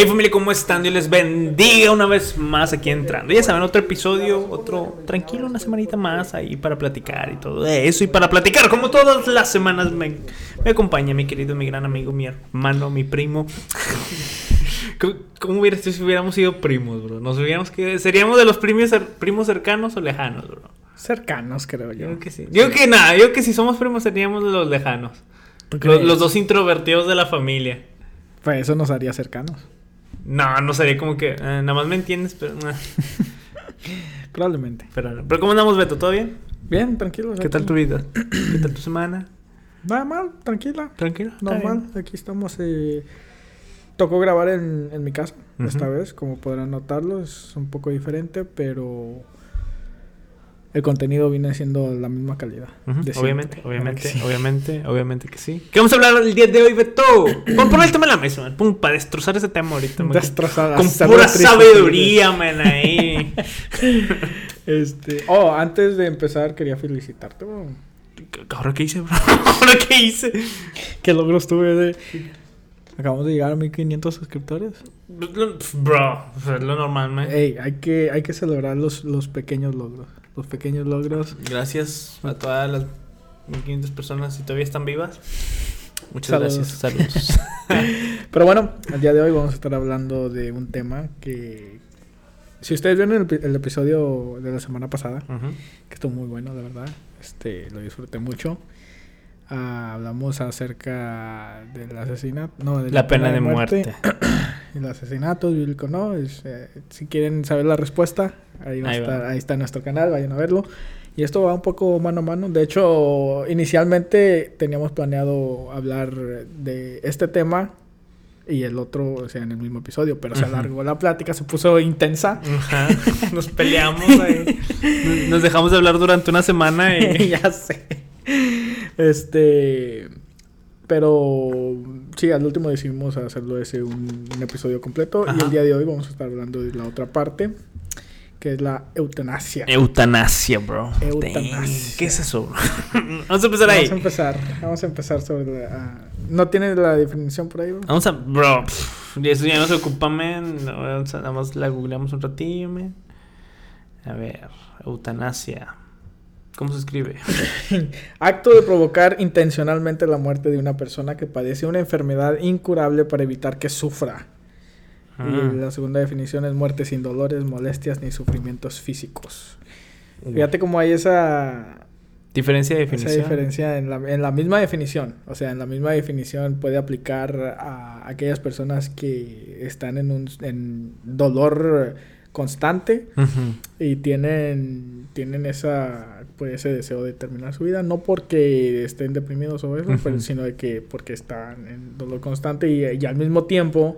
Hey familia, ¿cómo están? Dios les bendiga una vez más aquí entrando. Ya saben, otro episodio, otro tranquilo, una semanita más ahí para platicar y todo eso. Y para platicar, como todas las semanas, me, me acompaña mi querido, mi gran amigo, mi hermano, mi primo. ¿Cómo, cómo hubiera sido si hubiéramos sido primos, bro? Nos hubiéramos que seríamos de los primos, primos cercanos o lejanos, bro. Cercanos, creo yo. Yo que sí. Yo que nada, yo que si somos primos seríamos de los lejanos. ¿Tú Los, los dos introvertidos de la familia. Pues eso nos haría cercanos. No, no sería como que. eh, nada más me entiendes, pero. Probablemente. pero, pero ¿cómo andamos, Beto? ¿Todo bien? Bien, tranquilo. ¿Qué tal tu vida? ¿Qué tal tu semana? Nada mal, tranquila. ¿Tranquilo? Está Normal. Aquí estamos. Eh... Tocó grabar en, en mi casa esta vez. Como podrán notarlo, es un poco diferente, pero el contenido viene siendo la misma calidad. Obviamente, obviamente, obviamente, obviamente que sí. ¿Qué vamos a hablar el día de hoy, Beto? Pon, pon el tema en la mesa, man. Pum, para destrozar ese tema ahorita. man. Destrozar, Con pura sabiduría, man, ahí. Este, oh, antes de empezar quería felicitarte, bro. ¿Ahora qué hice, bro? ¿Ahora qué hice? ¿Qué logros tuve de Acabamos de llegar a 1500 suscriptores. Bro, es lo normal, man. Ey, hay que hay que celebrar los, los pequeños logros. Los pequeños logros. Gracias a todas las 1500 personas si todavía están vivas. Muchas Saludos. gracias. Saludos. Pero bueno, el día de hoy vamos a estar hablando de un tema que si ustedes vieron el, el episodio de la semana pasada, Ujú. que estuvo muy bueno, de verdad. Este, lo disfruté mucho. Ah, hablamos acerca del asesinato, no, de La pena de muerte. El asesinato bíblico, ¿no? Es, eh, si quieren saber la respuesta, ahí, va a Ahí va. estar- ahí está nuestro canal, vayan a verlo. Y esto va un poco mano a mano. De hecho, inicialmente teníamos planeado hablar de este tema y el otro, o sea, en el mismo episodio, pero se Ujú. alargó la plática, se puso intensa. Ajá. Nos peleamos ahí. Nos dejamos de hablar durante una semana y. ya sé. Este. Pero sí, al último decidimos hacerlo ese un, un episodio completo. Y el día de hoy vamos a estar hablando de la otra parte, que es la eutanasia. Eutanasia, bro. Eutanasia. ¿Qué es eso, bro? Vamos a empezar ahí. Vamos a empezar. Vamos a empezar sobre la. ah, ¿No tienes la definición por ahí, bro? Vamos a. Bro, pff, eso ya no se ocupa, a- Nada más la googleamos un ratillo, men. A ver, eutanasia. ¿Cómo se escribe? Acto de provocar intencionalmente la muerte de una persona que padece una enfermedad incurable para evitar que sufra. Ah. Y la segunda definición es muerte sin dolores, molestias ni sufrimientos físicos. Fíjate cómo hay esa, Diferencia de esa definición. diferencia en la, en la misma definición. O sea, en la misma definición puede aplicar a aquellas personas que están en un en dolor constante y tienen, tienen esa, pues, ese deseo de terminar su vida. No porque estén deprimidos o eso, pero sino de que porque están en dolor constante y, y al mismo tiempo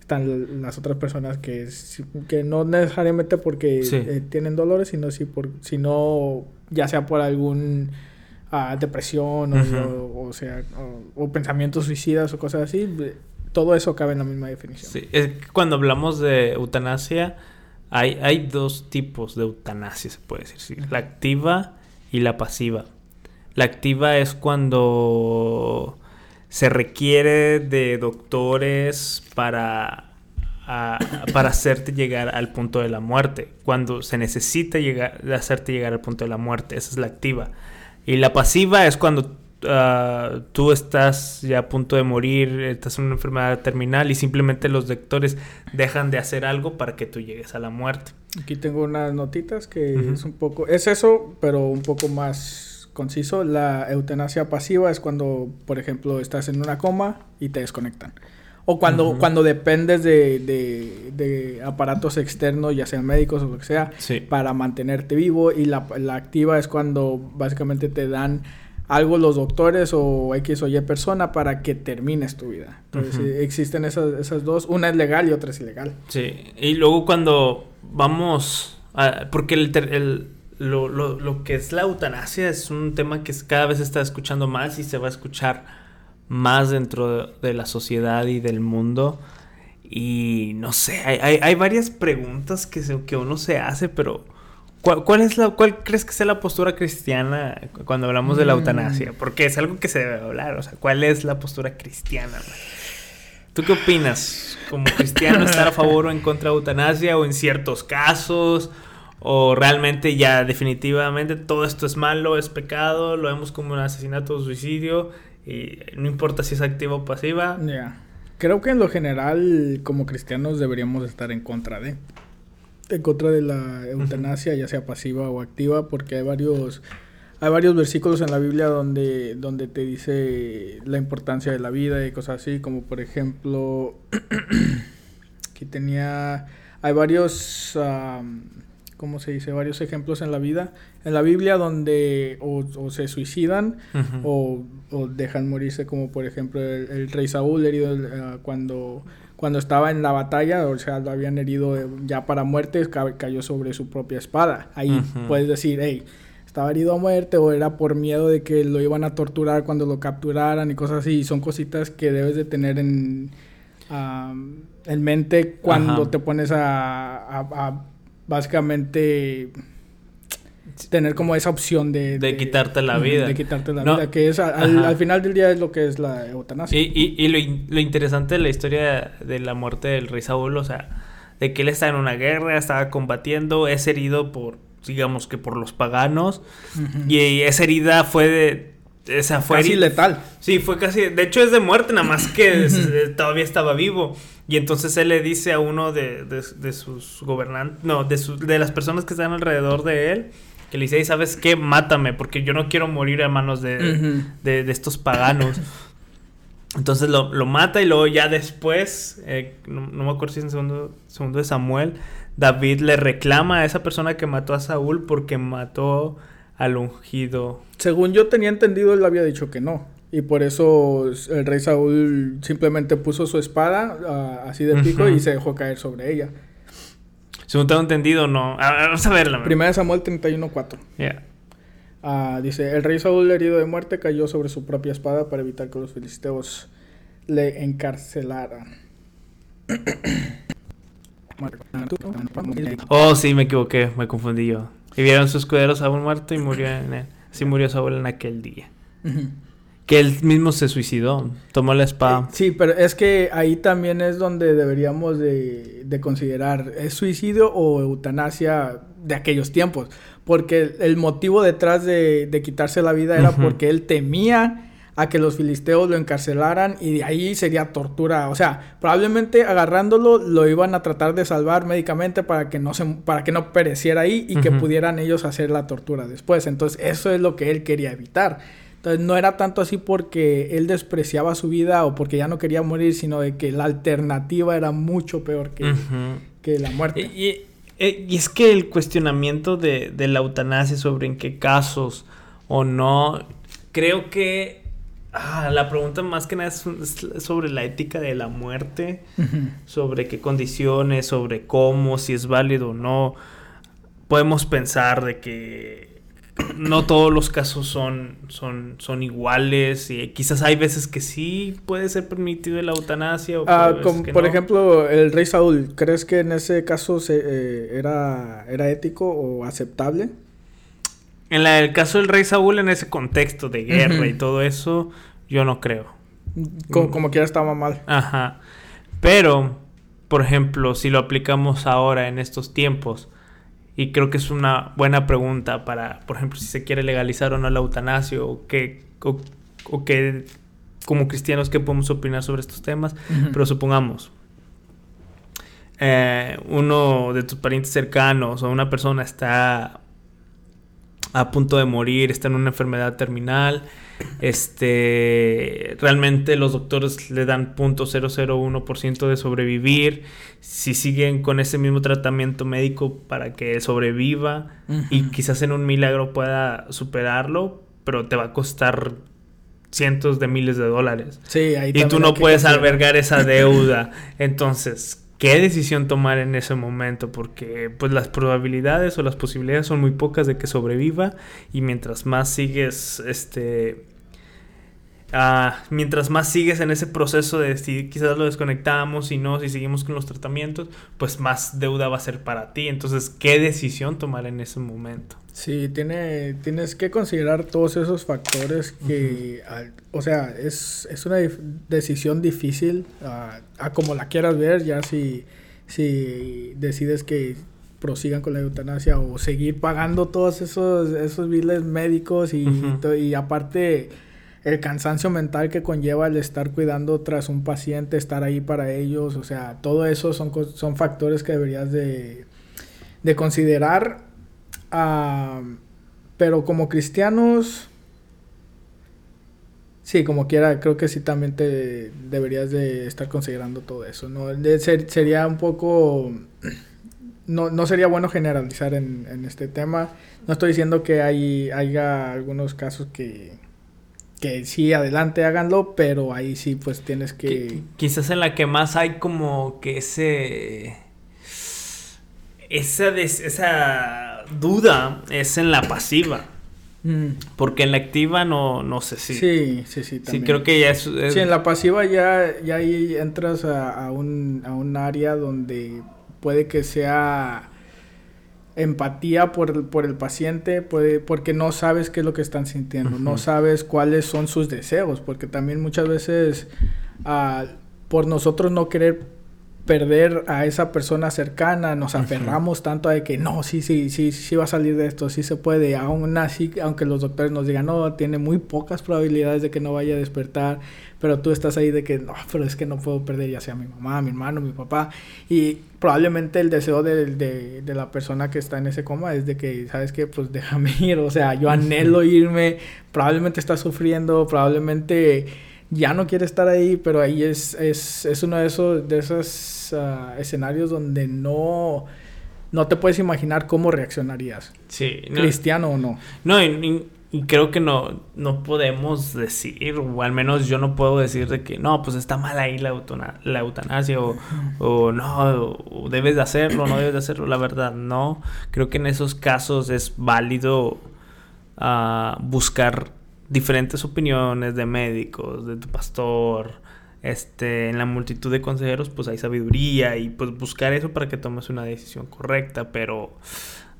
están las otras personas que, que no necesariamente porque Sí. eh, tienen dolores, sino, si por, sino ya sea por algún ah, depresión o, o, o sea, o, o pensamientos suicidas o cosas así. eh, Todo eso cabe en la misma definición. Sí, es que cuando hablamos de eutanasia, hay, hay dos tipos de eutanasia, se puede decir. sí, La activa y la pasiva. La activa es cuando se requiere de doctores para, a- para hacerte llegar al punto de la muerte. Cuando se necesita llegar, hacerte llegar al punto de la muerte. Esa es la activa. Y la pasiva es cuando ah, tú estás ya a punto de morir, estás en una enfermedad terminal y simplemente los doctores dejan de hacer algo para que tú llegues a la muerte. Aquí tengo unas notitas que Ujú. es un poco, es eso, pero un poco más conciso. La eutanasia pasiva es cuando, por ejemplo, estás en una coma y te desconectan. O cuando, Ujú. cuando dependes de, de- de aparatos externos, ya sean médicos o lo que sea, Sí. para mantenerte vivo. Y la, la activa es cuando básicamente te dan algo los doctores o X o Y persona para que termines tu vida. Entonces existen esas, esas dos. Una es legal y otra es ilegal. Sí, y luego cuando vamos, a- porque el, el- lo, lo- lo que es la eutanasia es un tema que cada vez se está escuchando más y se va a escuchar más dentro de, de la sociedad y del mundo. Y no sé, hay, hay- hay varias preguntas que, se- que uno se hace, pero ¿cuál, cuál es la, ¿cuál crees que sea la postura cristiana cuando hablamos de la Mm. eutanasia? Porque es algo que se debe hablar, o sea, ¿cuál es la postura cristiana? man? ¿Tú qué opinas? ¿Como cristiano estar a favor o en contra de eutanasia o en ciertos casos? ¿O realmente ya definitivamente todo esto es malo, es pecado, lo vemos como un asesinato o suicidio y no importa si es activa o pasiva? Ya. Creo que en lo general como cristianos deberíamos estar en contra de en contra de la eutanasia, ya sea pasiva o activa, porque hay varios hay varios versículos en la Biblia donde, donde te dice la importancia de la vida y cosas así, como por ejemplo, aquí tenía, hay varios, ¿cómo se dice? Varios ejemplos en la vida, en la Biblia donde o, se suicidan o, dejan morirse, como por ejemplo el, rey Saúl herido uh, cuando cuando estaba en la batalla, o sea, lo habían herido ya para muerte, cayó sobre su propia espada. Ahí puedes decir, hey, estaba herido a muerte o era por miedo de que lo iban a torturar cuando lo capturaran y cosas así. Y son cositas que debes de tener en, en mente cuando te pones a, básicamente tener como esa opción de, de, quitarte la vida. De quitarte la vida, que es al, final del día es lo que es la eutanasia. Y, y, y lo, lo, interesante de la historia de la muerte del rey Saúl, o sea, de que él está en una guerra, estaba combatiendo, es herido por digamos que por los paganos. Y esa herida fue de. Esa fue casi letal. Sí, fue casi. De hecho, es de muerte, nada más que todavía estaba vivo. Y entonces él le dice a uno de, de, sus gobernantes. No, de, de las personas que están alrededor de él. Que le dice, ¿sabes qué? Mátame, porque yo no quiero morir a manos de, de estos paganos. Entonces lo, lo, mata y luego ya después, eh, no, no, me acuerdo si es en segundo, segundo de Samuel, David le reclama a esa persona que mató a Saúl porque mató al ungido. Según yo tenía entendido, él había dicho que no. Y por eso el rey Saúl simplemente puso su espada ah, así de pico y se dejó caer sobre ella. Según tengo entendido, no. vamos a verla. Primera Samuel 31.4. Yeah. Ah, dice, el rey Saúl herido de muerte cayó sobre su propia espada para evitar que los filisteos le encarcelaran. Oh, sí, me equivoqué, me confundí yo. Y vieron su escudero Saúl muerto y murió en él. Así murió Saúl en aquel día. Que él mismo se suicidó, tomó la espada. Eh, sí, pero es que ahí también es donde deberíamos de, considerar, ¿es suicidio o eutanasia de aquellos tiempos? Porque el motivo detrás de, quitarse la vida era porque él temía a que los filisteos lo encarcelaran y de ahí sería tortura. O sea, probablemente agarrándolo lo iban a tratar de salvar médicamente para que no se, para que no pereciera ahí y que pudieran ellos hacer la tortura después. Entonces, eso es lo que él quería evitar. Entonces, no era tanto así porque él despreciaba su vida o porque ya no quería morir, sino de que la alternativa era mucho peor que, que la muerte. Y, eh, y, es que el cuestionamiento de, de la eutanasia sobre en qué casos o no, creo que Ah, la pregunta más que nada es, sobre la ética de la muerte, sobre qué condiciones, sobre cómo, si es válido o no. Podemos pensar de que no todos los casos son, son, son iguales y quizás hay veces que sí puede ser permitido la eutanasia. O ah, por ejemplo, el rey Saúl, ¿crees que en ese caso se, eh, era, era ético o aceptable? En el caso del rey Saúl, en ese contexto de guerra y todo eso, yo no creo. Como, como quiera estaba mal. Ajá. Pero, por ejemplo, si lo aplicamos ahora en estos tiempos, y creo que es una buena pregunta para, por ejemplo, si se quiere legalizar o no la eutanasia, o qué, o, qué, como cristianos, qué podemos opinar sobre estos temas. Pero supongamos, eh, uno de tus parientes cercanos o una persona está a punto de morir, está en una enfermedad terminal, este, realmente los doctores le dan .001% de sobrevivir. Si siguen con ese mismo tratamiento médico para que sobreviva y quizás en un milagro pueda superarlo, pero te va a costar cientos de miles de dólares. Sí, y tú no puedes albergar esa deuda. Entonces, qué decisión tomar en ese momento, porque pues las probabilidades o las posibilidades son muy pocas de que sobreviva y mientras más sigues este Ah, mientras más sigues en ese proceso de si quizás lo desconectamos, y no, si seguimos con los tratamientos, pues más deuda va a ser para ti. Entonces, ¿qué decisión tomar en ese momento? Sí, tiene, tienes que considerar todos esos factores que, o sea, es, es, una decisión difícil, ah, a como la quieras ver, ya si, si decides que prosigan con la eutanasia o seguir pagando todos esos, esos biles médicos y, y aparte el cansancio mental que conlleva el estar cuidando tras un paciente, estar ahí para ellos, o sea, todo eso son, son factores que deberías de, de considerar. Pero como cristianos, sí, como quiera, creo que sí también te deberías de estar considerando todo eso, ¿no? sería un poco... No, no, sería bueno generalizar en, este tema. No estoy diciendo que hay, haya algunos casos que, que sí, adelante, háganlo, pero ahí sí, pues tienes que... Quizás en la que más hay como que ese... Esa, esa duda es en la pasiva. Mm. Porque en la activa no, no sé si... Sí, sí, sí, también. Sí, creo que ya es... Sí, en la pasiva ya, ya ahí entras a, un, a un área donde puede que sea empatía por, por el paciente, puede, porque no sabes qué es lo que están sintiendo, no sabes cuáles son sus deseos, porque también muchas veces uh, por nosotros no querer perder a esa persona cercana, nos aferramos tanto a que no, sí, sí, sí, sí va a salir de esto, sí se puede, aún así, aunque los doctores nos digan, no, tiene muy pocas probabilidades de que no vaya a despertar, pero tú estás ahí de que, no, pero es que no puedo perder ya sea mi mamá, mi hermano, mi papá, y probablemente el deseo de, de, de la persona que está en ese coma es de que, ¿sabes qué? Pues déjame ir, o sea, yo anhelo irme, probablemente está sufriendo, probablemente ya no quiere estar ahí, pero ahí es, es, es uno de esos, de esos ah, escenarios donde no, no te puedes imaginar cómo reaccionarías. Sí. Cristiano o no. No, y, creo que no, no podemos decir, o al menos yo no puedo decir de que no, pues está mal ahí la, la eutanasia, o, o no, debes de hacerlo, no debes de hacerlo. La verdad, no. Creo que en esos casos es válido uh, buscar diferentes opiniones de médicos, de tu pastor, este, en la multitud de consejeros, pues hay sabiduría y pues buscar eso para que tomes una decisión correcta, pero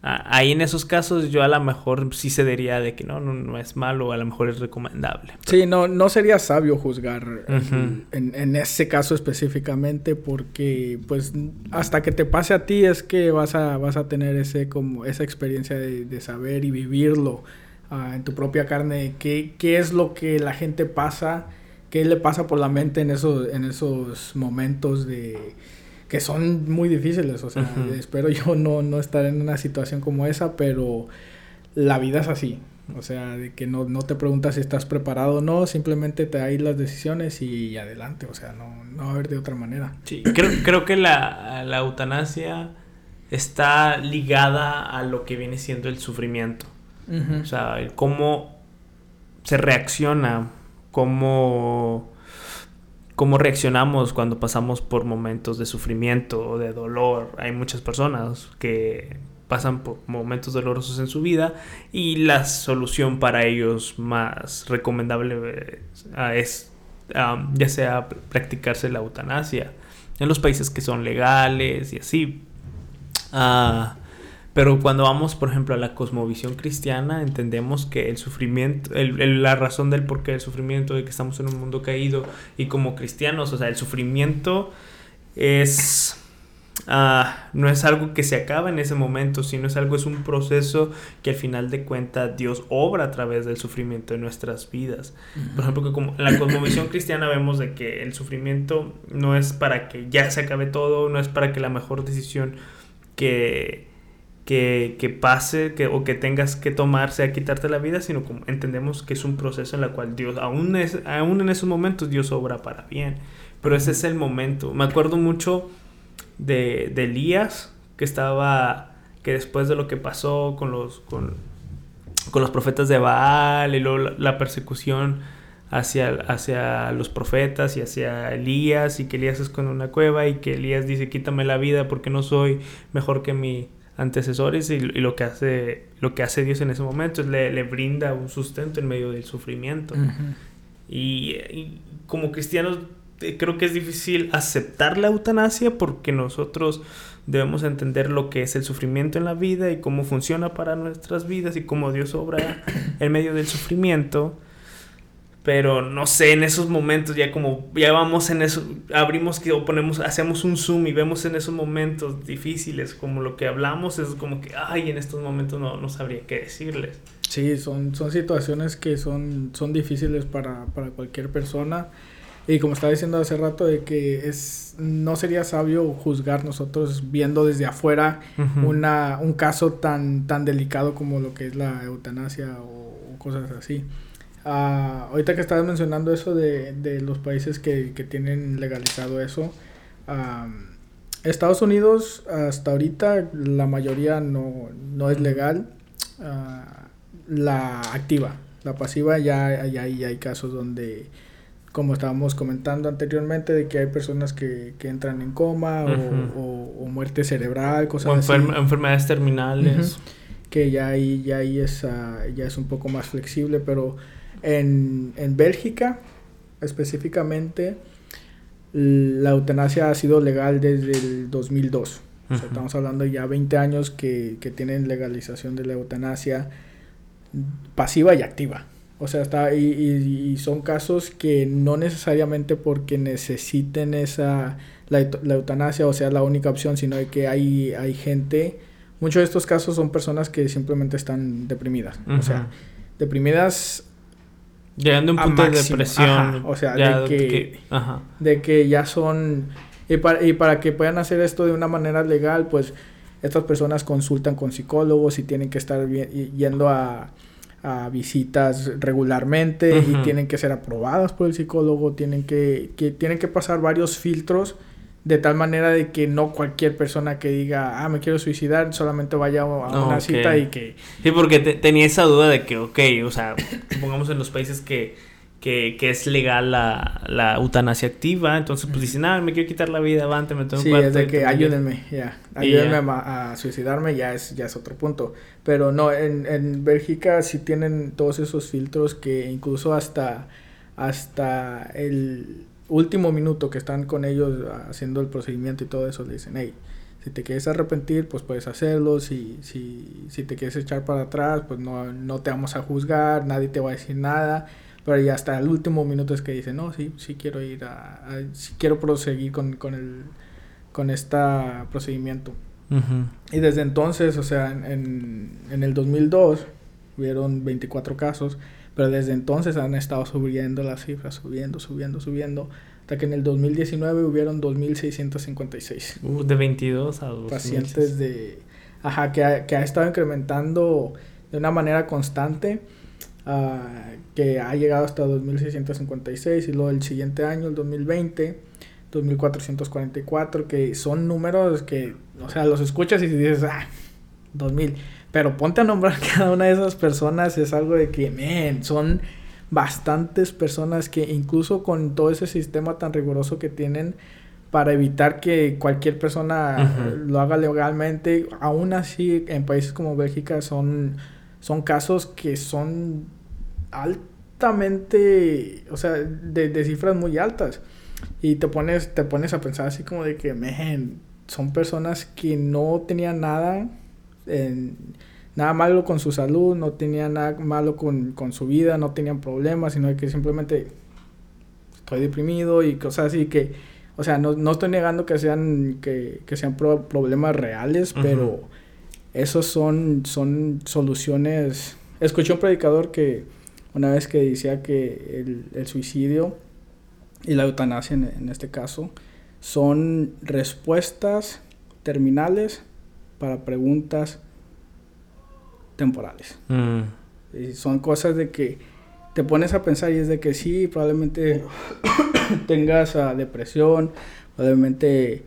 ahí en esos casos yo a lo mejor sí cedería de que no, no, es malo, a lo mejor es recomendable. Sí, no, no sería sabio juzgar en, en, ese caso específicamente porque pues hasta que te pase a ti es que vas a, vas a tener ese como esa experiencia de, de saber y vivirlo en tu propia carne, qué, qué es lo que la gente pasa, qué le pasa por la mente en esos, en esos momentos de que son muy difíciles, o sea, espero yo no, no estar en una situación como esa, pero la vida es así, o sea, de que no, no te preguntas si estás preparado o no, simplemente te hay las decisiones y adelante, o sea, no, no va a haber de otra manera. Sí, creo, creo que la, la eutanasia está ligada a lo que viene siendo el sufrimiento. O sea, cómo se reacciona, cómo, cómo reaccionamos cuando pasamos por momentos de sufrimiento o de dolor. Hay muchas personas que pasan por momentos dolorosos en su vida y la solución para ellos más recomendable eh, es ya sea practicarse la eutanasia en los países que son legales y así. Ah, pero cuando vamos, por ejemplo, a la cosmovisión cristiana, entendemos que el sufrimiento, la razón del porqué del sufrimiento, de que estamos en un mundo caído y como cristianos, o sea, el sufrimiento es... Ah, no es algo que se acaba en ese momento, sino es algo, es un proceso que al final de cuentas Dios obra a través del sufrimiento en nuestras vidas. Por ejemplo, que como en la cosmovisión cristiana vemos de que el sufrimiento no es para que ya se acabe todo, no es para que la mejor decisión que que, que pase que, o que tengas que tomar sea quitarte la vida, sino como entendemos que es un proceso en el cual Dios, aún, es, aún en esos momentos, Dios obra para bien. Pero ese es el momento. Me acuerdo mucho de, de Elías, que estaba, que después de lo que pasó con los, con, con los profetas de Baal y luego la, persecución hacia, hacia los profetas y hacia Elías y que Elías es con una cueva y que Elías dice quítame la vida porque no soy mejor que mi antecesores y, lo que hace lo que hace Dios en ese momento es le, le brinda un sustento en medio del sufrimiento y como cristianos eh, creo que es difícil aceptar la eutanasia porque nosotros debemos entender lo que es el sufrimiento en la vida y cómo funciona para nuestras vidas y cómo Dios obra en medio del sufrimiento. Pero no sé, en esos momentos ya como ya vamos en eso, abrimos que o ponemos, hacemos un zoom y vemos en esos momentos difíciles como lo que hablamos es como que, ay, en estos momentos no, no sabría qué decirles. Sí, son, son situaciones que son, son difíciles para, para cualquier persona. Y como estaba diciendo hace rato, de que es no sería sabio juzgar nosotros viendo desde afuera una, un caso tan, tan delicado como lo que es la eutanasia o, cosas así. Uh, ahorita que estabas mencionando eso de, de los países que, que, tienen legalizado eso, Estados Unidos hasta ahorita la mayoría no, no es legal. Uh, la activa, la pasiva ya, ya, ya hay casos donde como estábamos comentando anteriormente, de que hay personas que, que entran en coma o, muerte cerebral, cosas o enfermedades terminales. Que ya ahí, ya ahí es, ah, ya es un poco más flexible, pero en, en Bélgica específicamente la eutanasia ha sido legal desde el 2002. o sea, estamos hablando ya 20 años que, que tienen legalización de la eutanasia pasiva y activa. O sea, está, y, y, son casos que no necesariamente porque necesiten esa, la, eutanasia o sea la única opción, sino que hay, hay gente, muchos de estos casos son personas que simplemente están deprimidas. O sea, deprimidas Llegando a un punto de depresión. o sea, de, que, de que ya son... Y para, y para que puedan hacer esto de una manera legal, pues estas personas consultan con psicólogos y tienen que estar yendo a a visitas regularmente y tienen que ser aprobadas por el psicólogo, tienen que, que, tienen que pasar varios filtros de tal manera de que no cualquier persona que diga, ah, me quiero suicidar, solamente vaya a una cita y que... Sí, porque tenía esa duda de que, ok, o sea, pongamos en los países que que, que es legal la, la, eutanasia activa. Entonces, pues dicen, ah, me quiero quitar la vida, avante, me tengo Sí, es de que ayúdenme, ya. Ayúdenme a, suicidarme, ya es, ya es otro punto. Pero no, en, en Bélgica sí tienen todos esos filtros que incluso hasta, hasta el último minuto que están con ellos haciendo el procedimiento y todo eso, le dicen, hey, si te quieres arrepentir, pues puedes hacerlo. Si, si, si te quieres echar para atrás, pues no, no te vamos a juzgar, nadie te va a decir nada. Pero ya hasta el último minuto es que dice, no, sí, sí quiero ir a, quiero proseguir con, con, el, con este procedimiento. Y desde entonces, o sea, en, en el 2002 hubieron 24 casos, pero desde entonces han estado subiendo las cifras, subiendo, subiendo, subiendo, hasta que en el 2019 hubieron 2.656. Uh, de 22 a 2. Pacientes de... Ajá, que ha, que ha estado incrementando de una manera constante que ha llegado hasta 2.656 y luego el siguiente año, el 2020, 2.444, que son números que, o sea, los escuchas y dices, ah, 2.000, pero ponte a nombrar cada una de esas personas, es algo de que, man, son bastantes personas que incluso con todo ese sistema tan riguroso que tienen para evitar que cualquier persona lo haga legalmente, aún así en países como Bélgica son son casos que son altamente, o sea, de, cifras muy altas. Y te pones, te pones a pensar así como de que, man, son personas que no tenían nada, nada malo con su salud, no tenían nada malo con, su vida, no tenían problemas, sino que simplemente estoy deprimido y cosas así que, o sea, no, no estoy negando que sean, que, que sean problemas reales, pero esos son, son soluciones. Escuché un predicador que una vez que decía que el, suicidio y la eutanasia en, este caso son respuestas terminales para preguntas temporales. Mm. Y son cosas de que te pones a pensar y es de que sí, probablemente tengas uh, depresión, probablemente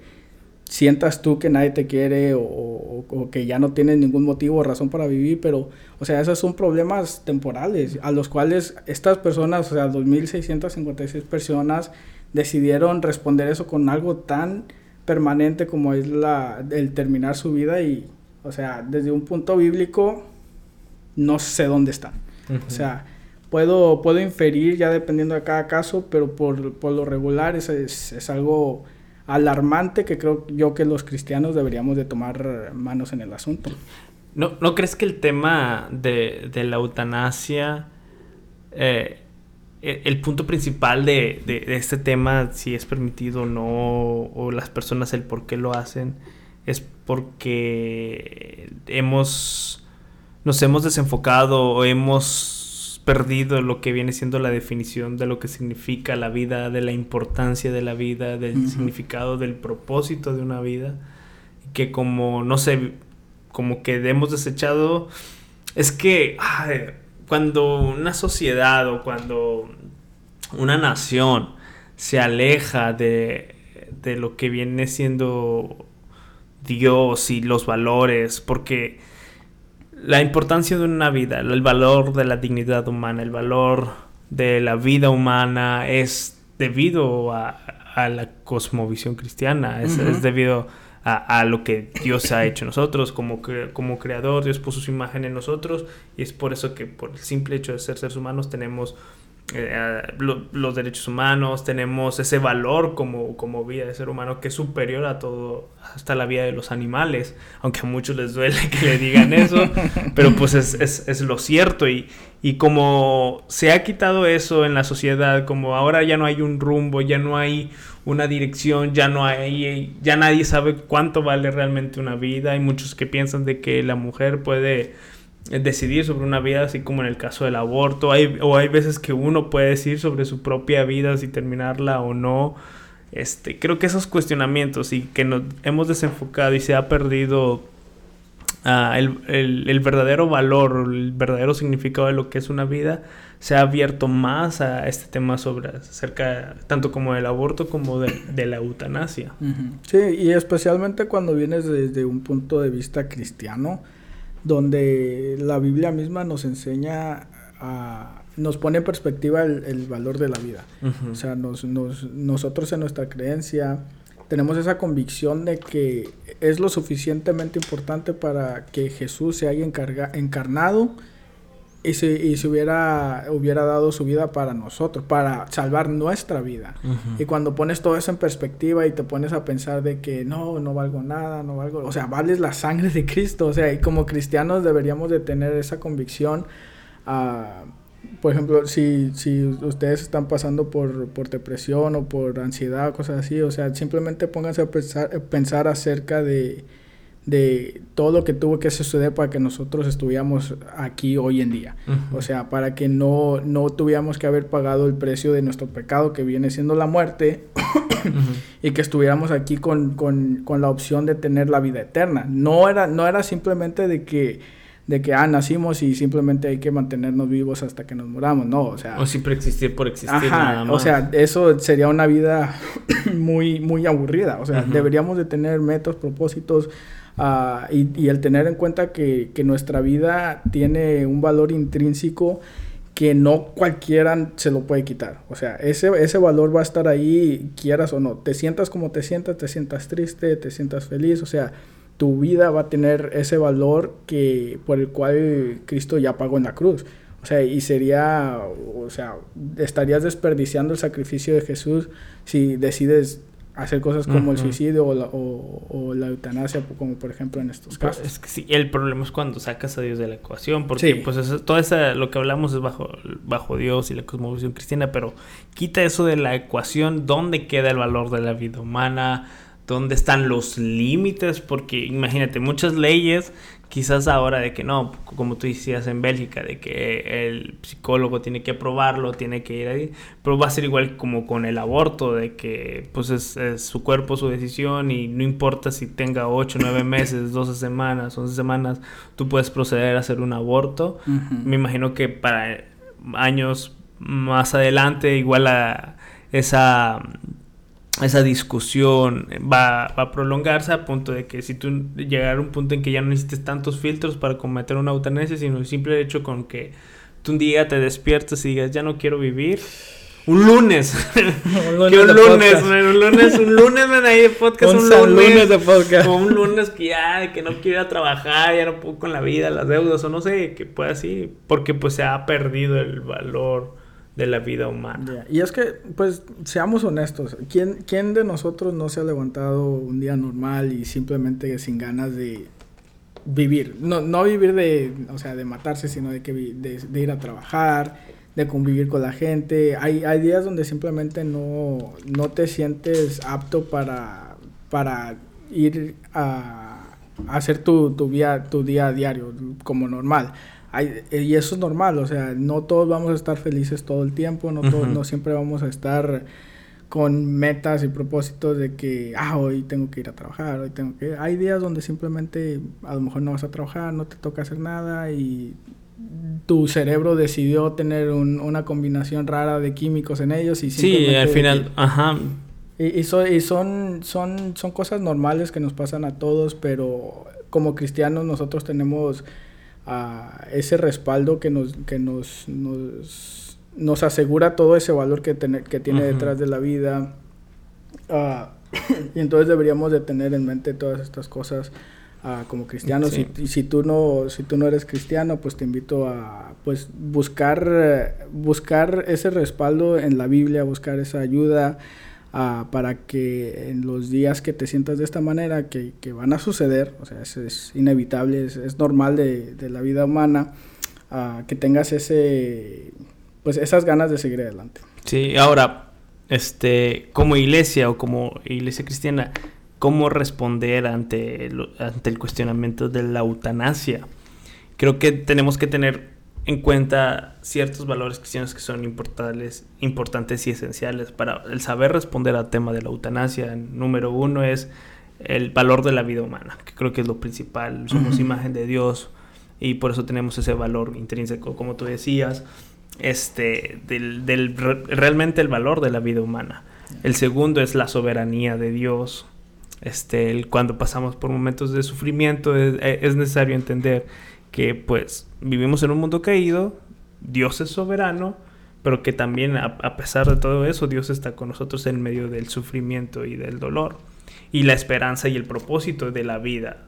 sientas tú que nadie te quiere o, que ya no tienes ningún motivo o razón para vivir, pero, o sea, esos son problemas temporales a los cuales estas personas, o sea, 2.656 personas decidieron responder eso con algo tan permanente como es la, el terminar su vida y, o sea, desde un punto bíblico, no sé dónde están. O sea, puedo, puedo inferir ya dependiendo de cada caso, pero por, lo regular es, es, algo alarmante que creo yo que los cristianos deberíamos de tomar manos en el asunto. ¿No, ¿no crees que el tema de, de la eutanasia, eh, e, el punto principal de, de, de, este tema, si es permitido o no, o las personas el por qué lo hacen, es porque hemos nos hemos desenfocado o hemos perdido lo que viene siendo la definición de lo que significa la vida, de la importancia de la vida, del significado, del propósito de una vida, que como no sé, como que hemos desechado, es que cuando una sociedad o cuando una nación se aleja de, de lo que viene siendo Dios y los valores, porque la importancia de una vida, el valor de la dignidad humana, el valor de la vida humana es debido a, la cosmovisión cristiana, es, debido a, lo que Dios ha hecho en nosotros, como, como creador, Dios puso su imagen en nosotros y es por eso que por el simple hecho de ser seres humanos tenemos eh, los derechos humanos, tenemos ese valor como, como vida de ser humano que es superior a todo, hasta la vida de los animales, aunque a muchos les duele que le digan eso, pero pues es, es, es, lo cierto. Y, y como se ha quitado eso en la sociedad, como ahora ya no hay un rumbo, ya no hay una dirección, ya no hay, ya nadie sabe cuánto vale realmente una vida, hay muchos que piensan de que la mujer puede decidir sobre una vida, así como en el caso del aborto. Hay, o hay veces que uno puede decir sobre su propia vida, si terminarla o no. Este, creo que esos cuestionamientos y que nos hemos desenfocado y se ha perdido ah, el, verdadero valor, el verdadero significado de lo que es una vida, se ha abierto más a este tema sobre acerca tanto como del aborto como de, la eutanasia. Sí, y especialmente cuando vienes desde un punto de vista cristiano, donde la Biblia misma nos enseña a, nos pone en perspectiva el, valor de la vida. O sea, nos, nosotros en nuestra creencia tenemos esa convicción de que es lo suficientemente importante para que Jesús se haya encarnado y se, hubiera, hubiera dado su vida para nosotros, para salvar nuestra vida. Y cuando pones todo eso en perspectiva y te pones a pensar de que no, no valgo nada, no valgo, o sea, vales la sangre de Cristo, o sea, y como cristianos deberíamos de tener esa convicción. Ah, por ejemplo, si, si ustedes están pasando por, por depresión o por ansiedad o cosas así, o sea, simplemente pónganse a pensar, pensar acerca de de todo lo que tuvo que suceder para que nosotros estuviéramos aquí hoy en día. O sea, para que no, no tuviéramos que haber pagado el precio de nuestro pecado que viene siendo la muerte y que estuviéramos aquí con, con, con, la opción de tener la vida eterna. No era, no era simplemente de que, de que, ah, nacimos y simplemente hay que mantenernos vivos hasta que nos muramos, no, o sea... O siempre existir por existir. nada más. o sea, eso sería una vida muy, muy aburrida, o sea, deberíamos de tener metas, propósitos, Ah, y, el tener en cuenta que, nuestra vida tiene un valor intrínseco que no cualquiera se lo puede quitar. O sea, ese, ese valor va a estar ahí, quieras o no. Te sientas como te sientas, te sientas triste, te sientas feliz. O sea, tu vida va a tener ese valor que, por el cual Cristo ya pagó en la cruz. O sea, y sería, o sea, estarías desperdiciando el sacrificio de Jesús si decides hacer cosas como el suicidio o la, o, la, eutanasia, como por ejemplo en estos casos. Es que sí, el problema es cuando sacas a Dios de la ecuación, porque pues eso, todo esa, lo que hablamos es bajo, bajo Dios y la cosmovisión cristiana, pero quita eso de la ecuación, ¿dónde queda el valor de la vida humana? ¿Dónde están los límites? Porque imagínate, muchas leyes quizás ahora de que no, como tú decías en Bélgica, de que el psicólogo tiene que aprobarlo, tiene que ir ahí, pero va a ser igual como con el aborto, de que pues es, su cuerpo, su decisión y no importa si tenga 8, 9 meses, 12 semanas, 11 semanas, tú puedes proceder a hacer un aborto. Me imagino que para años más adelante igual a esa esa discusión va, a prolongarse a punto de que si tú llegar a un punto en que ya no necesites tantos filtros para cometer una eutanasia, sino el simple hecho con que tú un día te despiertas y digas, ya no quiero vivir, un lunes. un lunes, un lunes, un lunes, un lunes, ahí de podcast, un, lunes, de podcast. un lunes que ya, que no quiero ir a trabajar, ya no puedo con la vida, las deudas, o no sé, que pueda así, porque pues se ha perdido el valor de la vida humana. Y es que, pues, seamos honestos, ¿quién, ¿quién de nosotros no se ha levantado un día normal y simplemente sin ganas de vivir? No, no vivir de, o sea, de matarse, sino de, que, de, ir a trabajar, de convivir con la gente. Hay, hay días donde simplemente no, no te sientes apto para, para ir a, hacer tu, tu, tu día a diario como normal y eso es normal, o sea, no todos vamos a estar felices todo el tiempo, no, todos, no siempre vamos a estar con metas y propósitos de que, ah, hoy tengo que ir a trabajar, hoy tengo que... Hay días donde simplemente a lo mejor no vas a trabajar, no te toca hacer nada y tu cerebro decidió tener una combinación rara de químicos en ellos y Sí, al final, ajá. Y, y, y son, son, son cosas normales que nos pasan a todos, pero como cristianos nosotros tenemos a ese respaldo que nos, que nos, nos, nos asegura todo ese valor que, que tiene detrás de la vida. Ah, y entonces deberíamos de tener en mente todas estas cosas uh, como cristianos. Y, si, tú no, si tú no eres cristiano, pues te invito a pues, buscar, buscar ese respaldo en la Biblia, buscar esa ayuda. Ah, para que en los días que te sientas de esta manera, que, que van a suceder, o sea, es, es inevitable, es, es, normal de, de, la vida humana, uh, que tengas ese, pues esas ganas de seguir adelante. Sí, ahora, este, como iglesia o como iglesia cristiana, ¿cómo responder ante, ante el cuestionamiento de la eutanasia? Creo que tenemos que tener en cuenta ciertos valores cristianos que son importantes, importantes y esenciales para el saber responder al tema de la eutanasia. Número uno es el valor de la vida humana, que creo que es lo principal. Somos imagen de Dios y por eso tenemos ese valor intrínseco, como tú decías, este, del, del realmente el valor de la vida humana. El segundo es la soberanía de Dios. Este, el, cuando pasamos por momentos de sufrimiento es, es necesario entender que pues vivimos en un mundo caído, Dios es soberano, pero que también a, pesar de todo eso, Dios está con nosotros en medio del sufrimiento y del dolor, y la esperanza y el propósito de la vida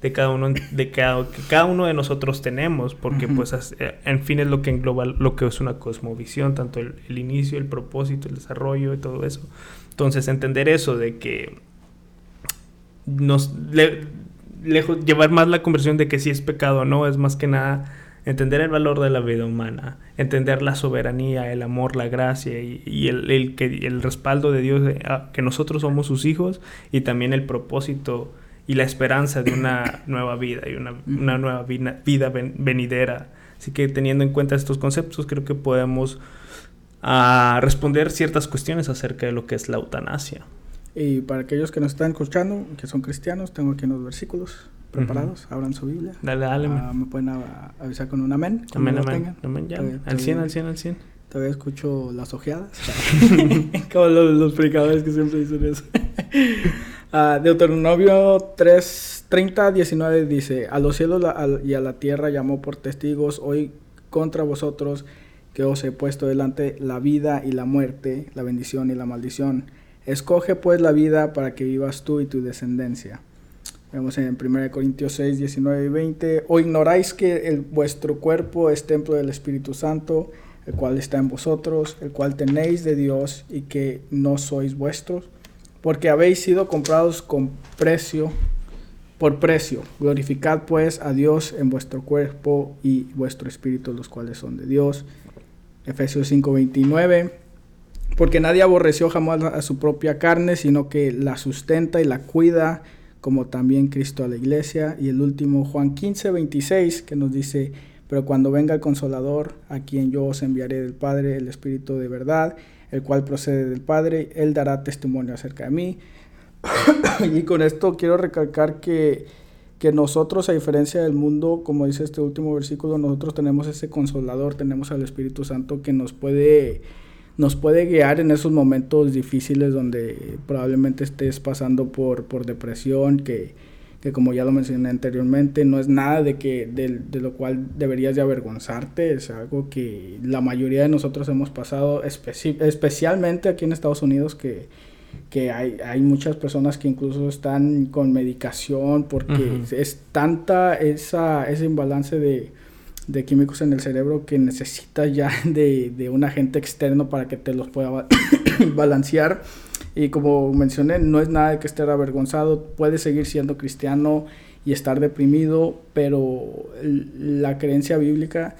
de cada uno de cada, que cada uno de nosotros tenemos porque pues eh, en fin es lo que engloba lo que es una cosmovisión tanto el, inicio el propósito el desarrollo y todo eso. Entonces entender eso de que nos lejos, llevar más la conversión de que si es pecado o no, es más que nada entender el valor de la vida humana, entender la soberanía, el amor, la gracia y, el, el, que, el respaldo de Dios, que nosotros somos sus hijos y también el propósito y la esperanza de una nueva vida y una, una nueva vida venidera. Así que teniendo en cuenta estos conceptos, creo que podemos ah, responder ciertas cuestiones acerca de lo que es la eutanasia. Y para aquellos que nos están escuchando, que son cristianos, tengo aquí unos versículos preparados. Abran su Biblia. Dale, dale. Uh, me pueden avisar con un amén. Amén, amén. amén ya. al 100, al 100, al 100. Todavía escucho las ojeadas. Como los, los, predicadores que siempre dicen eso. uh, Deuteronomio 3, 30, 19 dice: A los cielos y a la tierra llamó por testigos hoy contra vosotros que os he puesto delante la vida y la muerte, la bendición y la maldición. Escoge pues la vida para que vivas tú y tu descendencia. Vemos en 1 Corintios 6, 19 y 20. O ignoráis que el, vuestro cuerpo es templo del Espíritu Santo, el cual está en vosotros, el cual tenéis de Dios y que no sois vuestros, porque habéis sido comprados con precio, por precio. Glorificad pues a Dios en vuestro cuerpo y vuestro espíritu, los cuales son de Dios. Efesios 5, 29 porque nadie aborreció jamás a su propia carne, sino que la sustenta y la cuida, como también Cristo a la iglesia. Y el último, Juan 15, 26, que nos dice, pero cuando venga el consolador, a quien yo os enviaré del Padre, el Espíritu de verdad, el cual procede del Padre, él dará testimonio acerca de mí. y con esto quiero recalcar que, que nosotros, a diferencia del mundo, como dice este último versículo, nosotros tenemos ese consolador, tenemos al Espíritu Santo que nos puede nos puede guiar en esos momentos difíciles donde probablemente estés pasando por, por depresión, que, que como ya lo mencioné anteriormente, no es nada de, que, de, de, lo cual deberías de avergonzarte, es algo que la mayoría de nosotros hemos pasado, especialmente aquí en Estados Unidos, que, que hay, hay, muchas personas que incluso están con medicación porque es tanta esa, ese imbalance de, de, químicos en el cerebro que necesitas ya de, de un agente externo para que te los pueda balancear y como mencioné, no es nada de que estar avergonzado, puedes seguir siendo cristiano y estar deprimido, pero la creencia bíblica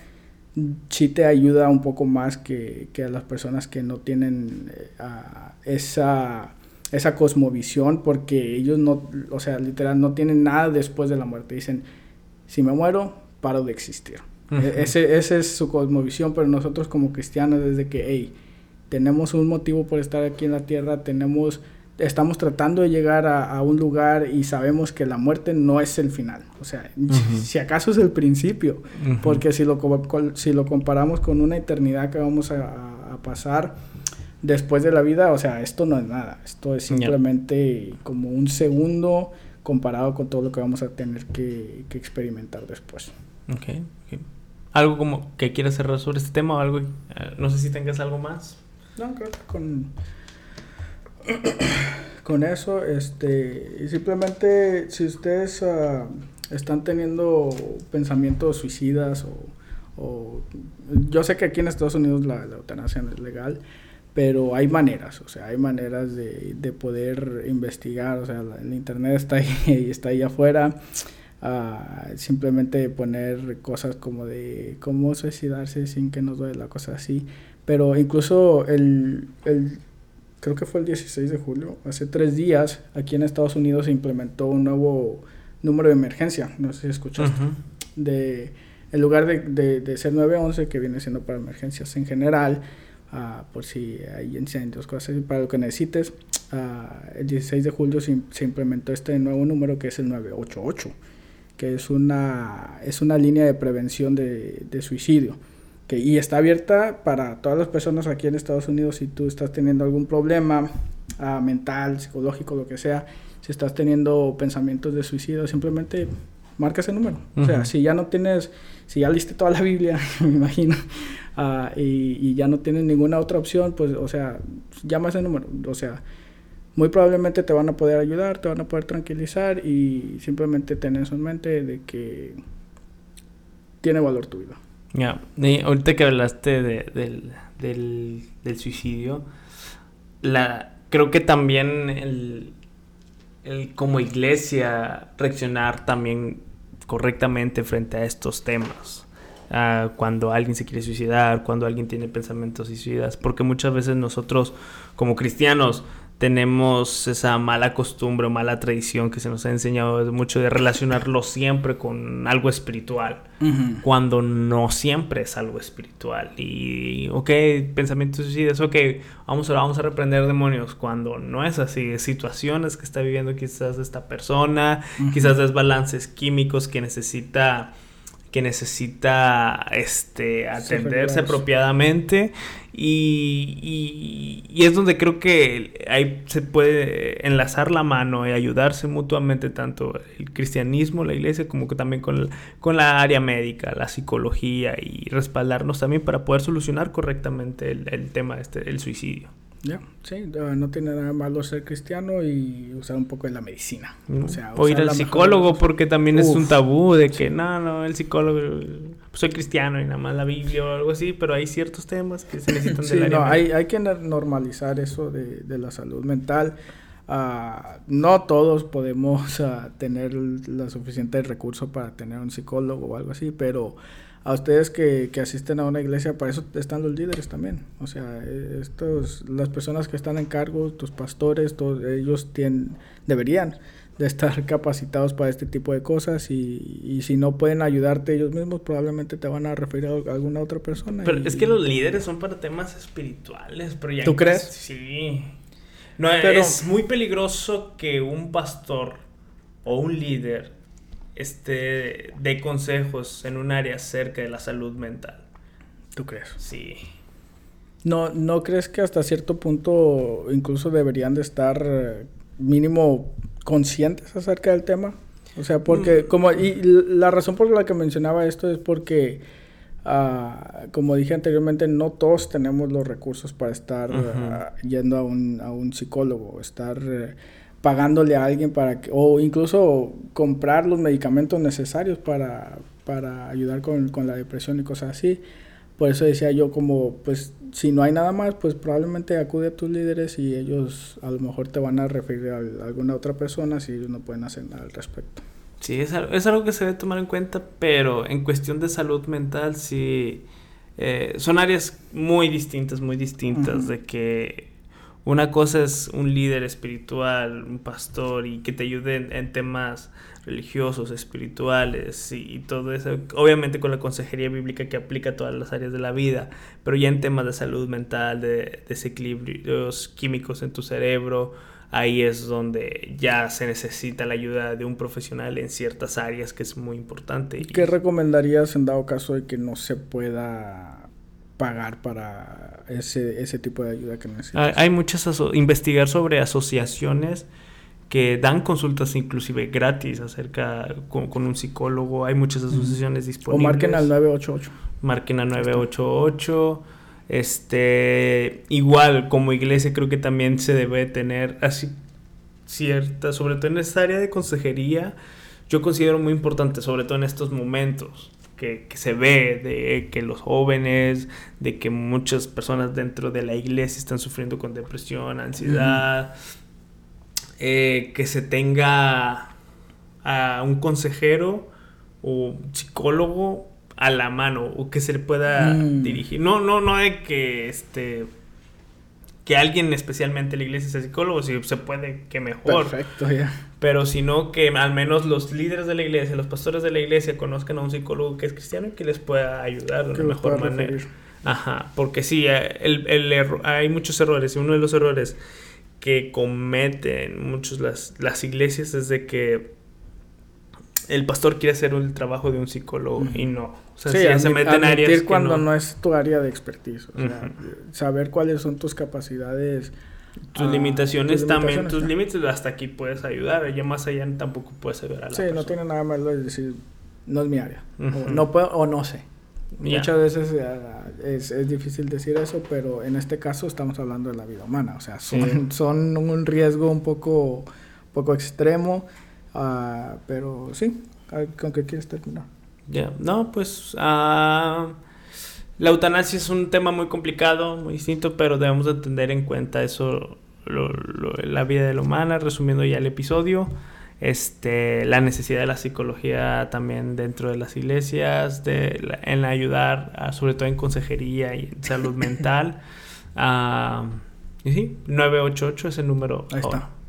sí te ayuda un poco más que, que a las personas que no tienen eh, esa, esa cosmovisión, porque ellos no, o sea, literal, no tienen nada después de la muerte. Dicen, si me muero, paro de existir. E, ese, esa es su cosmovisión, pero nosotros como cristianos, desde que, hey, tenemos un motivo por estar aquí en la tierra, tenemos, estamos tratando de llegar a, un lugar y sabemos que la muerte no es el final, o sea, si acaso es el principio, porque si lo, si lo comparamos con una eternidad que vamos a, pasar después de la vida, o sea, esto no es nada, esto es simplemente como un segundo comparado con todo lo que vamos a tener que, experimentar después. Okay, ¿Algo como que quieras cerrar sobre este tema o algo? Eh, no sé si tengas algo más. No, creo que con, con eso, este, simplemente si ustedes uh, están teniendo pensamientos suicidas o, o, yo sé que aquí en Estados Unidos la, la, eutanasia no es legal, pero hay maneras, o sea, hay maneras de, de poder investigar, o sea, el internet está ahí, está ahí afuera. Simplemente poner cosas como de cómo suicidarse sin que nos duele, cosas así. Pero incluso el, el, creo que fue el 16 de julio, hace tres días, aquí en Estados Unidos se implementó un nuevo número de emergencia, no sé si escuchaste, de, en lugar de, de, de, ser 911, que viene siendo para emergencias en general, uh, por si hay incendios, cosas así, para lo que necesites, uh, el 16 de julio se, se, implementó este nuevo número que es el 988, que es una, es una línea de prevención de, de suicidio y está abierta para todas las personas aquí en Estados Unidos si tú estás teniendo algún problema uh, mental, psicológico, lo que sea, si estás teniendo pensamientos de suicidio, simplemente marca ese número. O sea, si ya no tienes, si ya leíste toda la Biblia, me imagino, uh, y, y, ya no tienes ninguna otra opción, pues, o sea, llama ese número. O sea, muy probablemente te van a poder ayudar, te van a poder tranquilizar y simplemente ten eso en mente de que tiene valor tu vida. Ya, ahorita que hablaste de, del, del, suicidio, la, creo que también el, el, como iglesia reaccionar también correctamente frente a estos temas. Cuando alguien se quiere suicidar, cuando alguien tiene pensamientos suicidas, porque muchas veces nosotros como cristianos tenemos esa mala costumbre o mala tradición que se nos ha enseñado mucho de relacionarlo siempre con algo espiritual, cuando no siempre es algo espiritual. Y, ok, pensamientos suicidas, ok, vamos a, vamos a reprender demonios, cuando no es así, situaciones que está viviendo quizás esta persona, quizás desbalances químicos que necesita que necesita este, atenderse apropiadamente y, y, es donde creo que ahí se puede enlazar la mano y ayudarse mutuamente tanto el cristianismo, la iglesia, como que también con, con la área médica, la psicología y respaldarnos también para poder solucionar correctamente el, el tema este, el suicidio. Ya, sí, no tiene nada malo ser cristiano y usar un poco de la medicina. O, sea, ir al psicólogo porque también es un tabú de que no, no, el psicólogo, pues soy cristiano y nada más la Biblia o algo así, pero hay ciertos temas que se necesitan sí, no, hay, hay que normalizar eso de, de la salud mental. Uh, no todos podemos uh, tener los suficientes recursos para tener un psicólogo o algo así, pero a ustedes que, que, asisten a una iglesia, para eso están los líderes también. O sea, estos, las personas que están en cargo, tus pastores, todos ellos tienen, deberían de estar capacitados para este tipo de cosas y, y, si no pueden ayudarte ellos mismos, probablemente te van a referir a alguna otra persona. Pero es que los líderes son para temas espirituales. Pero ya ¿Tú crees? Sí. No, pero, es muy peligroso que un pastor o un líder este, de consejos en un área cerca de la salud mental. ¿Tú crees? Sí. ¿No, ¿No crees que hasta cierto punto incluso deberían de estar eh, mínimo conscientes acerca del tema? O sea, porque, como, y la razón por la que mencionaba esto es porque, ah, como dije anteriormente, no todos tenemos los recursos para estar ah, yendo a un, a un psicólogo, estar eh, pagándole a alguien para que, o incluso comprar los medicamentos necesarios para, para ayudar con, con la depresión y cosas así. Por eso decía yo como, pues si no hay nada más, pues probablemente acude a tus líderes y ellos a lo mejor te van a referir a, alguna otra persona si ellos no pueden hacer nada al respecto. Sí, es, es algo que se debe tomar en cuenta, pero en cuestión de salud mental sí eh, son áreas muy distintas, muy distintas, de que una cosa es un líder espiritual, un pastor y que te ayude en temas religiosos, espirituales y, todo eso, obviamente con la consejería bíblica que aplica a todas las áreas de la vida, pero ya en temas de salud mental, de, desequilibrios químicos en tu cerebro, ahí es donde ya se necesita la ayuda de un profesional en ciertas áreas que es muy importante. ¿Qué recomendarías en dado caso de que no se pueda pagar para ese, ese tipo de ayuda que necesitas? Hay muchas, investigar sobre asociaciones que dan consultas inclusive gratis acerca con, un psicólogo. Hay muchas asociaciones disponibles. O marquen al 988. Marquen al 988. Este, igual como iglesia creo que también se debe tener así cierta, sobre todo en esta área de consejería, yo considero muy importante, sobre todo en estos momentos. Que, se ve de que los jóvenes, de que muchas personas dentro de la iglesia están sufriendo con depresión, ansiedad, eh, que se tenga a un consejero o psicólogo a la mano o que se le pueda mm. dirigir. No, no, no de que este que alguien especialmente la iglesia sea psicólogo, si se puede que mejor. Perfecto, ya. Pero sino que al menos los líderes de la iglesia, los pastores de la iglesia conozcan a un psicólogo que es cristiano y que les pueda ayudar de una mejor manera. Ajá, porque sí, eh, el, el hay muchos errores y uno de los errores que cometen muchos las, las iglesias es de que el pastor quiere hacer el trabajo de un psicólogo y no. O sea, se meten en áreas cuando no... es tu área de expertise. O sea, saber cuáles son tus capacidades. Tus, ah, limitaciones, también, tus límites, hasta aquí puedes ayudar. Ya más allá tampoco puedes ayudar a la Sí, no tiene nada malo de decir, no es mi área. o, no puedo, o no sé. Muchas veces eh, es, es, difícil decir eso, pero en este caso estamos hablando de la vida humana. O sea, son, son un riesgo un poco, poco extremo, uh, pero sí, ¿con qué quieres terminar? Ya, no, pues uh, la eutanasia es un tema muy complicado, muy distinto, pero debemos de tener en cuenta eso, lo, lo, la vida de la humana, resumiendo ya el episodio este, la necesidad de la psicología también dentro de las iglesias, de, en ayudar, sobre todo en consejería y en salud mental. Uh, y sí, 988 es el número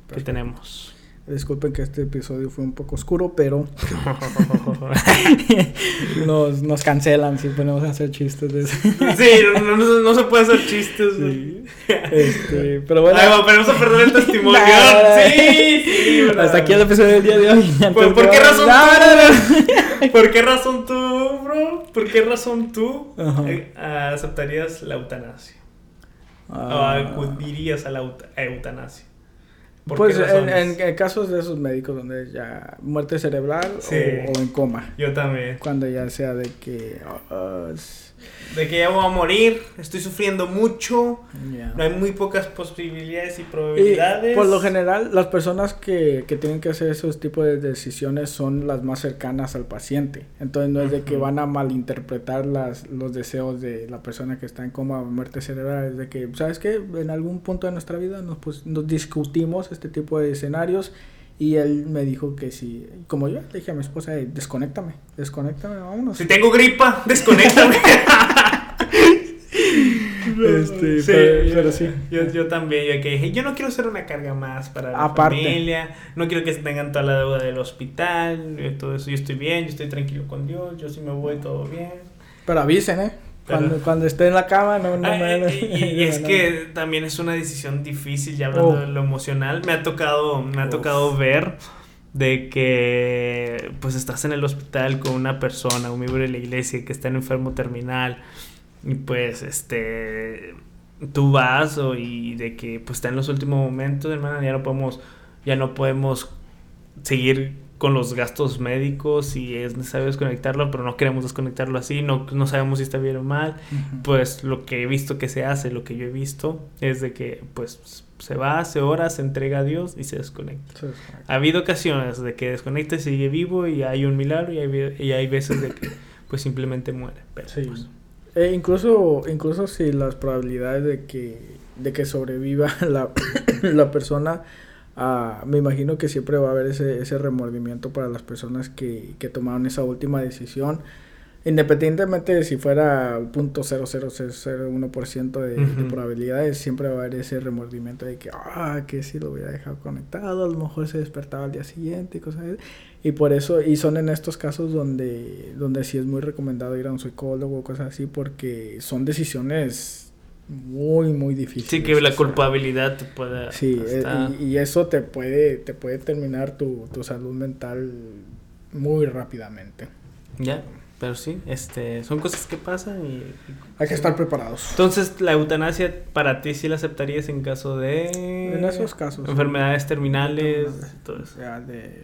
que tenemos. Disculpen que este episodio fue un poco oscuro, pero nos, nos, cancelan si ponemos a hacer chistes. De sí, no, no, se puede hacer chistes. Sí. Este, pero bueno. Ay, pero vamos a perder el testimonio. sí, sí. Hasta aquí el episodio del día de hoy. ¿Por, ¿por qué razón tú? ¿Por qué razón tú, bro? ¿Por qué razón tú eh, aceptarías la eutanasia? O ah. acudirías a la eutanasia. Pues en, en, casos de esos médicos donde ya muerte cerebral o, en coma. Yo también. Cuando ya sea de que... Uh, de que ya voy a morir, estoy sufriendo mucho, no hay muy pocas posibilidades y probabilidades. por lo general, las personas que, que, tienen que hacer esos tipos de decisiones son las más cercanas al paciente. Entonces no es de que van a malinterpretar las, los deseos de la persona que está en coma o muerte cerebral, es de que, ¿sabes qué? En algún punto de nuestra vida nos, pues, nos discutimos este tipo de escenarios y él me dijo que si, como yo, le dije a mi esposa, desconéctame, desconéctame, vámonos. Si tengo gripa, desconéctame. este, pero, sí. Yo, yo también, yo que dije, yo no quiero ser una carga más para la familia, no quiero que tengan toda la deuda del hospital, todo eso, yo estoy bien, yo estoy tranquilo con Dios, yo sí me voy todo bien. Pero avisen, ¿eh? Cuando, cuando esté en la cama, no, no me... Y, es que también es una decisión difícil, ya hablando oh. de lo emocional. Me ha tocado, me ha tocado ver de que pues estás en el hospital con una persona, un miembro de la iglesia que está en enfermo terminal y pues este tú vas o, y de que pues está en los últimos momentos, hermana, ya no podemos ya no podemos seguir con los gastos médicos y es necesario desconectarlo, pero no queremos desconectarlo así, no, no sabemos si está bien o mal. Pues lo que he visto que se hace, lo que yo he visto, es de que pues se va, hace horas, se entrega a Dios y se desconecta. Se desconecta. Ha habido ocasiones de que desconecta y sigue vivo y hay un milagro y hay, y hay veces de que pues simplemente muere. Pero, Sí. pues, E incluso, incluso si las probabilidades de que, de que sobreviva la, la persona, ah, me imagino que siempre va a haber ese, ese remordimiento para las personas que, que tomaron esa última decisión. Independientemente de si fuera punto .00001% de, de Ujú. probabilidades, siempre va a haber ese remordimiento de que, ah, que si lo hubiera dejado conectado, a lo mejor se despertaba al día siguiente y cosas así. Y por eso, y son en estos casos donde, donde sí es muy recomendado ir a un psicólogo o cosas así, porque son decisiones muy, muy difíciles. sí que la culpabilidad te puede... Sí, eh, hasta- y, y eso te puede, te puede terminar tu, tu salud mental muy rápidamente. Ya, pero sí, este, son cosas que pasan y... Hay que estar preparados. Entonces, la eutanasia para ti sí la aceptarías en caso de... En esos casos. Enfermedades terminales, Terminales. todo eso. sea, de,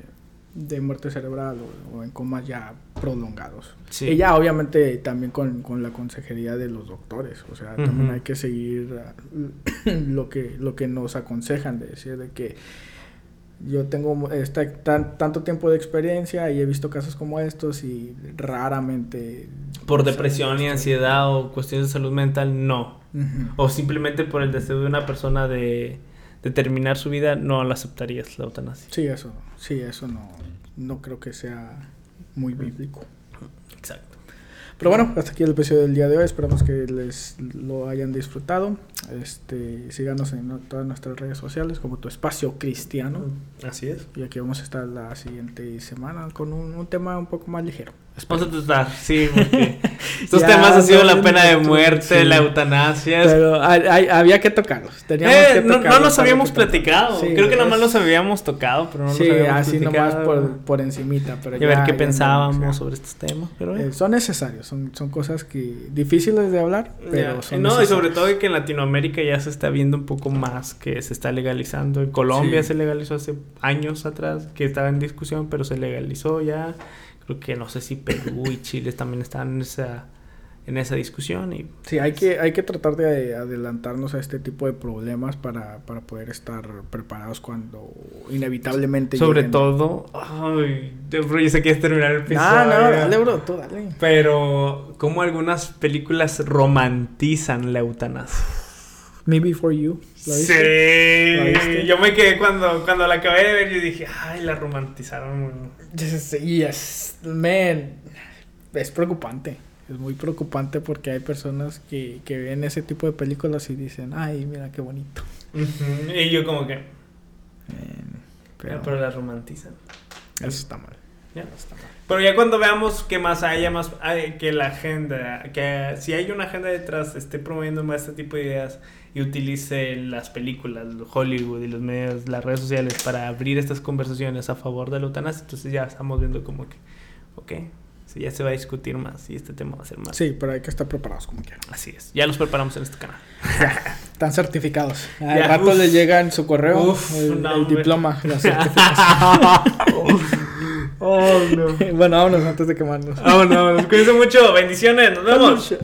de muerte cerebral o, o en comas ya prolongados. Sí. Y ya obviamente también con, con la consejería de los doctores. O sea, también hay que seguir ah, lo que, lo que nos aconsejan de decir de que yo tengo esta, tan- tanto tiempo de experiencia y he visto casos como estos y raramente... Por depresión y esto- ansiedad o cuestiones de salud mental, no. O simplemente por el deseo de una persona de, de terminar su vida, no la aceptarías la eutanasia. Sí, eso, sí, eso no, no creo que sea muy bíblico. Exacto. Pero bueno, hasta aquí el episodio del día de hoy. Esperamos que les lo hayan disfrutado. Este, síganos en todas nuestras redes sociales como tu espacio cristiano. Así es. Y aquí vamos a estar la siguiente semana con un, un tema un poco más ligero. A tratar, sí, porque estos Ya, temas han sido la no, pena de no, muerte, sí. la eutanasia. Pero hay- hay- había que tocarlos. Teníamos Eh, que no, no tocarlos, nos había habíamos platicado. Sí, Creo que nada más es- los habíamos tocado, pero no Sí, los habíamos así nomás platicado. por, por encimita. Pero Y a ver ya- qué ya pensábamos ya. sobre estos temas. Pero Eh, son necesarios, son, son cosas que difíciles de hablar, pero Ya, son no, y necesarias. sobre todo que en Latinoamérica ya se está viendo un poco más que se está legalizando. En Colombia se legalizó hace años atrás, que estaba en discusión, pero se legalizó ya. Creo que no sé si Perú y Chile también están en esa, en esa discusión. Y Sí, hay que, hay que tratar de adelantarnos a este tipo de problemas para, para poder estar preparados cuando inevitablemente sobre lleguen. todo, ay, bro, yo sé que es terminar el episodio. No, no, dale, bro, tú dale. Pero, como algunas películas romantizan la eutanasia. Me Before You. ¿la Sí, viste? ¿La viste? yo me quedé cuando, cuando la acabé de ver, yo dije, ay, la romantizaron. Yes, yes, man. Es preocupante. Es muy preocupante porque hay personas que, que ven ese tipo de películas y dicen, ay, mira qué bonito. Ujú, Y yo como que, Man, pero, pero, la romantizan. eso está mal. Eso está mal. Pero ya cuando veamos que más haya, más hay- que la agenda, que si hay una agenda detrás, esté promoviendo más este tipo de ideas y utilice las películas, Hollywood y los medios, las redes sociales para abrir estas conversaciones a favor de la eutanasia, entonces ya estamos viendo como que, ok, si ya se va a discutir más y este tema va a ser más. Sí, pero hay que estar preparados como quieran. Así es, ya los preparamos en este canal. Están certificados. Al Ya, rato uf. les llega en su correo Uf, el, no, el hombre. diploma, la certificación. oh, no. bueno, vámonos antes de quemarnos. Vámonos, cuídense mucho, bendiciones, nos vemos.